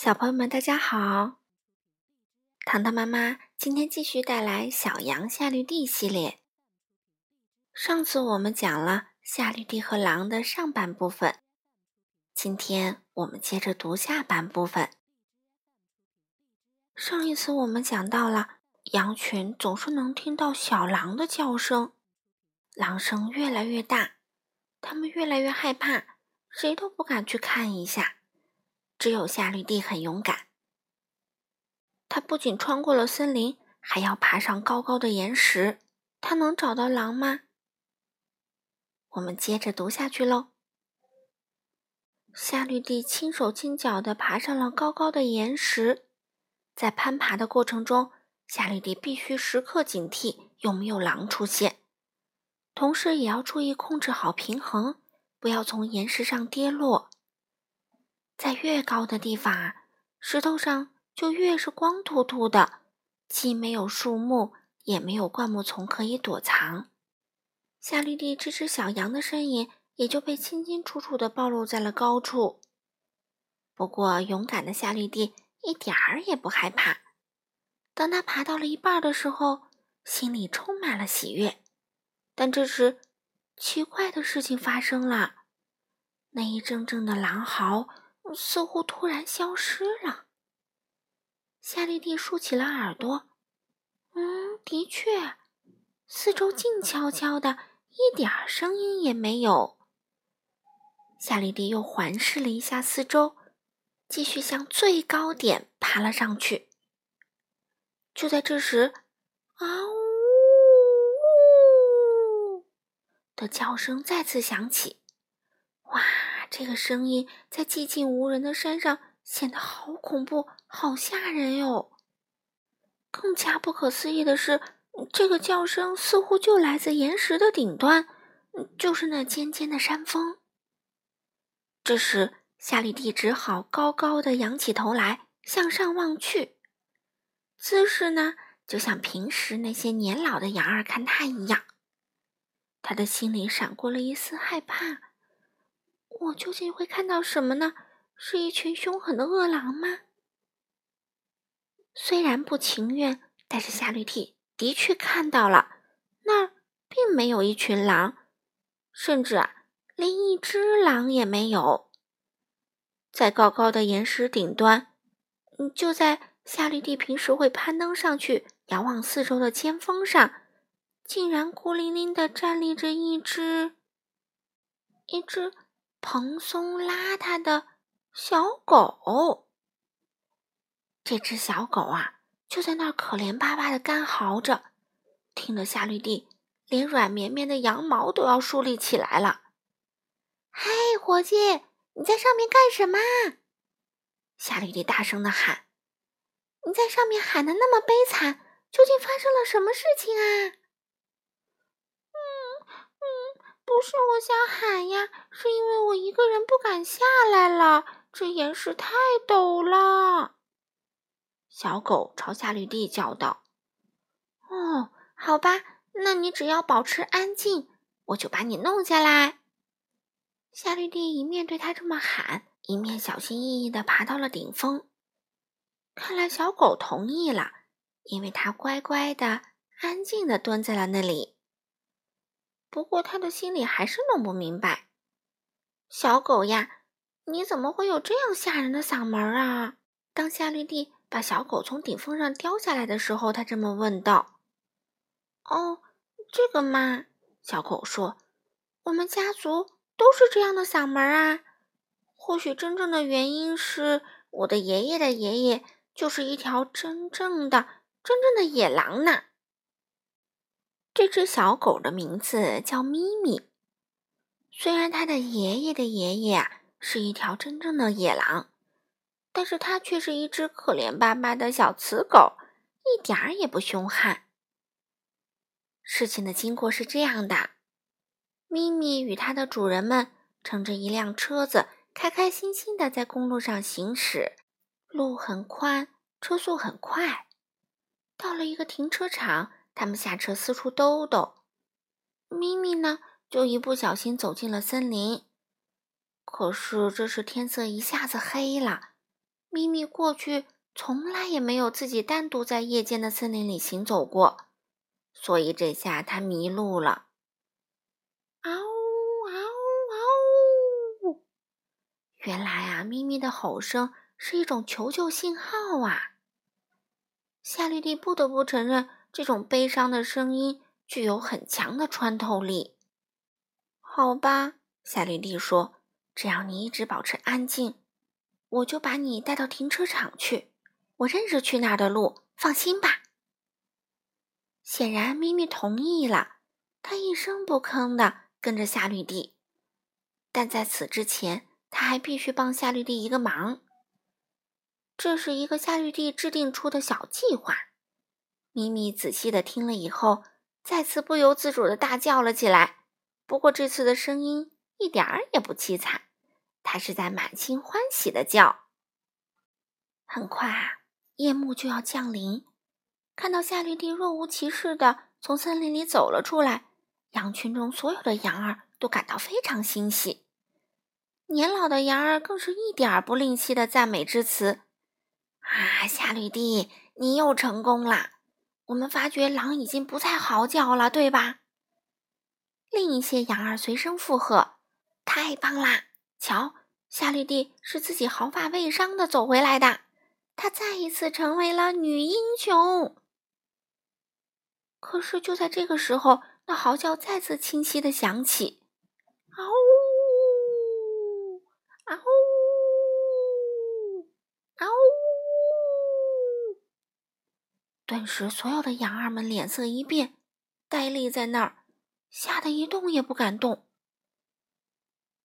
小朋友们，大家好！糖糖妈妈今天继续带来《小羊夏绿蒂》系列。上次我们讲了夏绿蒂和狼的上半部分，今天我们接着读下半部分。上一次我们讲到了羊群总是能听到小狼的叫声，狼声越来越大，它们越来越害怕，谁都不敢去看一下。只有夏绿蒂很勇敢，他不仅穿过了森林，还要爬上高高的岩石。他能找到狼吗？我们接着读下去喽。夏绿蒂轻手轻脚地爬上了高高的岩石，在攀爬的过程中，夏绿蒂必须时刻警惕有没有狼出现，同时也要注意控制好平衡，不要从岩石上跌落。在越高的地方啊，石头上就越是光秃秃的，既没有树木，也没有灌木丛可以躲藏。夏绿蒂这只小羊的身影也就被清清楚楚地暴露在了高处。不过，勇敢的夏绿蒂一点儿也不害怕。当他爬到了一半的时候，心里充满了喜悦。但这时，奇怪的事情发生了，那一阵阵的狼嚎。似乎突然消失了。夏绿蒂竖起了耳朵，嗯，的确，四周静悄悄的，一点儿声音也没有。夏绿蒂又环视了一下四周，继续向最高点爬了上去。就在这时，啊呜呜的叫声再次响起，这个声音在寂静无人的山上显得好恐怖、好吓人哟。更加不可思议的是，这个叫声似乎就来自岩石的顶端，就是那尖尖的山峰。这时，夏绿蒂只好高高的仰起头来，向上望去，姿势呢，就像平时那些年老的羊儿看他一样。他的心里闪过了一丝害怕。我究竟会看到什么呢？是一群凶狠的恶狼吗？虽然不情愿，但是夏绿蒂的确看到了，那儿并没有一群狼，甚至啊，连一只狼也没有。在高高的岩石顶端，嗯就在夏绿蒂平时会攀登上去遥望四周的尖峰上，竟然孤零零的站立着一只，一只。蓬松邋遢的小狗，这只小狗啊，就在那儿可怜巴巴的干嚎着，听得夏绿蒂连软绵绵的羊毛都要竖立起来了。嘿，伙计，你在上面干什么？夏绿蒂大声的喊：“你在上面喊的那么悲惨，究竟发生了什么事情啊？”不是我想喊呀，是因为我一个人不敢下来了。这岩石太陡了。小狗朝夏绿蒂叫道：“哦，好吧，那你只要保持安静，我就把你弄下来。”夏绿蒂一面对他这么喊，一面小心翼翼地爬到了顶峰。看来小狗同意了，因为它乖乖的、安静的蹲在了那里。不过，他的心里还是弄不明白：“小狗呀，你怎么会有这样吓人的嗓门啊？”当夏绿蒂把小狗从顶峰上叼下来的时候，他这么问道：“哦，这个嘛。”小狗说：“我们家族都是这样的嗓门啊。或许真正的原因是我的爷爷的爷爷就是一条真正的、真正的野狼呢。”这只小狗的名字叫咪咪。虽然它的爷爷的爷爷啊是一条真正的野狼，但是它却是一只可怜巴巴的小雌狗，一点儿也不凶悍。事情的经过是这样的：咪咪与它的主人们乘着一辆车子，开开心心的在公路上行驶，路很宽，车速很快。到了一个停车场。他们下车四处兜兜，咪咪呢就一不小心走进了森林。可是这时天色一下子黑了，咪咪过去从来也没有自己单独在夜间的森林里行走过，所以这下它迷路了。嗷嗷嗷！原来啊，咪咪的吼声是一种求救信号啊！夏绿蒂不得不承认，这种悲伤的声音具有很强的穿透力。好吧，夏绿蒂说：“只要你一直保持安静。”我就把你带到停车场去，我认识去那儿的路，放心吧。显然，咪咪同意了，他一声不吭的跟着夏绿蒂。但在此之前，他还必须帮夏绿蒂一个忙。这是一个夏绿蒂制定出的小计划。咪咪仔细的听了以后，再次不由自主的大叫了起来。不过这次的声音一点儿也不凄惨。它是在满心欢喜的叫。很快啊，夜幕就要降临。看到夏绿蒂若无其事的从森林里走了出来，羊群中所有的羊儿都感到非常欣喜。年老的羊儿更是一点儿不吝惜的赞美之词：“啊，夏绿蒂，你又成功了！我们发觉狼已经不再嚎叫了，对吧？”另一些羊儿随声附和：“太棒啦！瞧。”夏绿蒂是自己毫发未伤的走回来的，她再一次成为了女英雄。可是就在这个时候，那嚎叫再次清晰的响起，嗷呜，嗷呜，嗷呜！顿时，所有的羊儿们脸色一变，呆立在那儿，吓得一动也不敢动。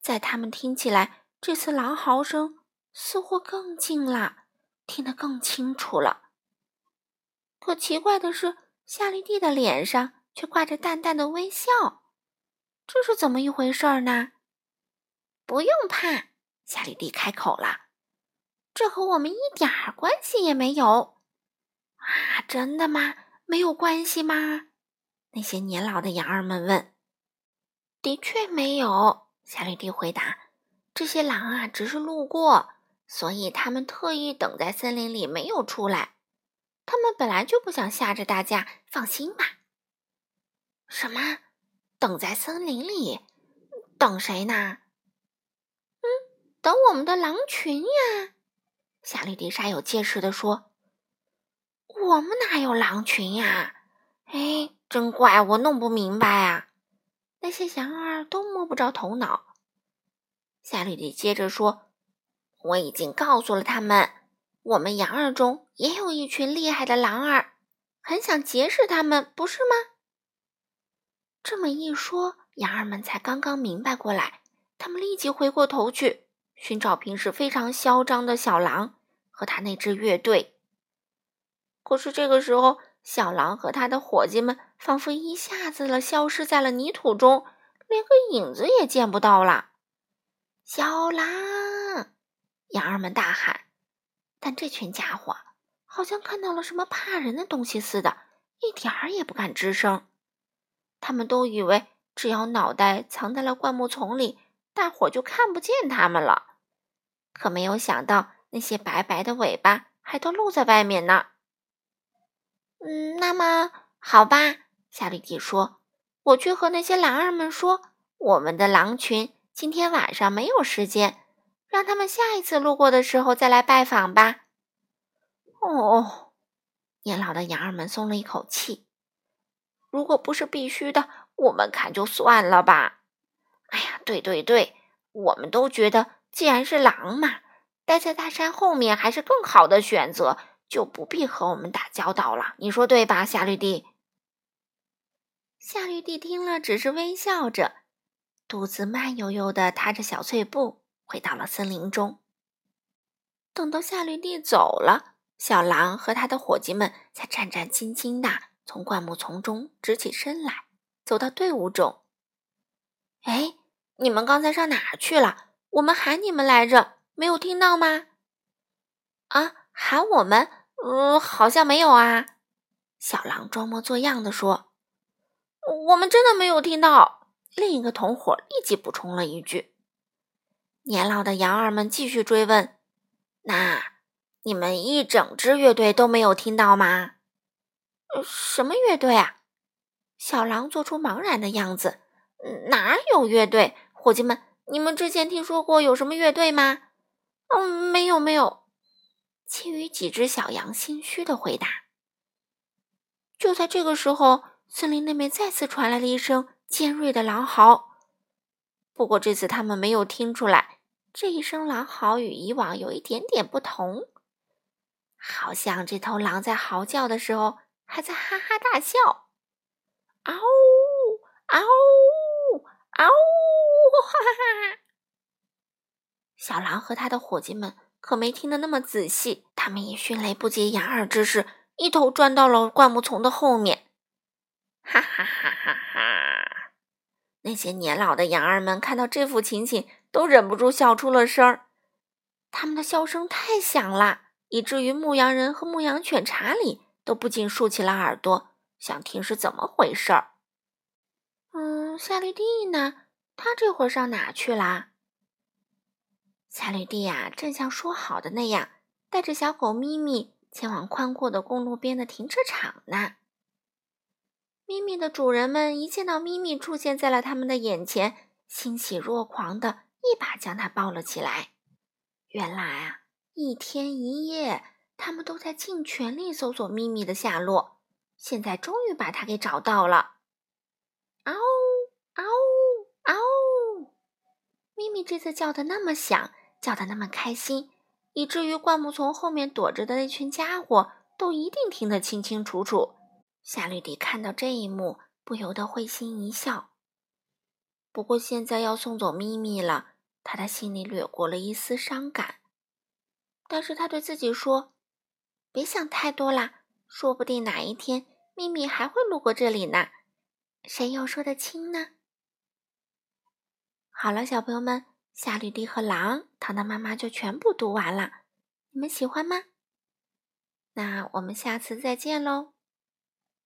在他们听起来。这次狼嚎声似乎更近了，听得更清楚了。可奇怪的是，夏绿蒂的脸上却挂着淡淡的微笑，这是怎么一回事呢？不用怕，夏绿蒂开口了：“这和我们一点儿关系也没有。”啊，真的吗？没有关系吗？那些年老的羊儿们问。“的确没有。”夏绿蒂回答。这些狼啊，只是路过，所以他们特意等在森林里，没有出来。他们本来就不想吓着大家，放心吧。什么？等在森林里？等谁呢？嗯，等我们的狼群呀！夏绿蒂煞有介事地说：“我们哪有狼群呀？哎，真怪，我弄不明白啊！那些羊儿都摸不着头脑。”夏绿蒂接着说：“我已经告诉了他们，我们羊儿中也有一群厉害的狼儿，很想结识他们，不是吗？”这么一说，羊儿们才刚刚明白过来，他们立即回过头去寻找平时非常嚣张的小狼和他那支乐队。可是这个时候，小狼和他的伙计们仿佛一下子了消失在了泥土中，连个影子也见不到了。小狼，羊儿们大喊，但这群家伙好像看到了什么怕人的东西似的，一点儿也不敢吱声。他们都以为只要脑袋藏在了灌木丛里，大伙就看不见他们了。可没有想到，那些白白的尾巴还都露在外面呢。嗯，那么好吧，夏绿蒂说：“我去和那些狼儿们说，我们的狼群。”今天晚上没有时间，让他们下一次路过的时候再来拜访吧。哦，年老的羊儿们松了一口气。如果不是必须的，我们看就算了吧。哎呀，对对对，我们都觉得，既然是狼嘛，待在大山后面还是更好的选择，就不必和我们打交道了。你说对吧，夏绿蒂？夏绿蒂听了，只是微笑着。独自慢悠悠地踏着小碎步回到了森林中。等到夏绿蒂走了，小狼和他的伙计们才战战兢兢地从灌木丛中直起身来，走到队伍中。哎，你们刚才上哪儿去了？我们喊你们来着，没有听到吗？啊，喊我们？嗯，好像没有啊。小狼装模作样的说：“我们真的没有听到。”另一个同伙立即补充了一句：“年老的羊儿们继续追问，那你们一整支乐队都没有听到吗？什么乐队啊？小狼做出茫然的样子。哪有乐队？伙计们，你们之前听说过有什么乐队吗？嗯，没有，没有。其余几只小羊心虚的回答。就在这个时候，森林那边再次传来了一声尖锐的狼嚎。不过这次他们没有听出来，这一声狼嚎与以往有一点点不同。好像这头狼在嚎叫的时候还在哈哈大笑，嗷呜嗷呜嗷！哈哈哈！小狼和他的伙计们可没听得那么仔细，他们以迅雷不及掩耳之势一头钻到了灌木丛的后面。哈哈哈哈哈！那些年老的羊儿们看到这幅情景，都忍不住笑出了声儿。他们的笑声太响了。以至于牧羊人和牧羊犬查理都不禁竖起了耳朵，想听是怎么回事儿。嗯，夏绿蒂呢？他这会儿上哪去啦？夏绿蒂呀，正像说好的那样，带着小狗咪咪前往宽阔的公路边的停车场呢。咪咪的主人们一见到咪咪出现在了他们的眼前，欣喜若狂的一把将它抱了起来。原来啊。一天一夜，他们都在尽全力搜索咪咪的下落。现在终于把它给找到了！嗷嗷嗷！咪咪这次叫的那么响，叫的那么开心，以至于灌木丛后面躲着的那群家伙都一定听得清清楚楚。夏绿蒂看到这一幕，不由得会心一笑。不过现在要送走咪咪了，他的心里掠过了一丝伤感。但是他对自己说：“别想太多啦，说不定哪一天咪咪还会路过这里呢，谁又说得清呢？”好了，小朋友们，夏绿蒂和狼，糖糖妈妈就全部读完了，你们喜欢吗？那我们下次再见喽。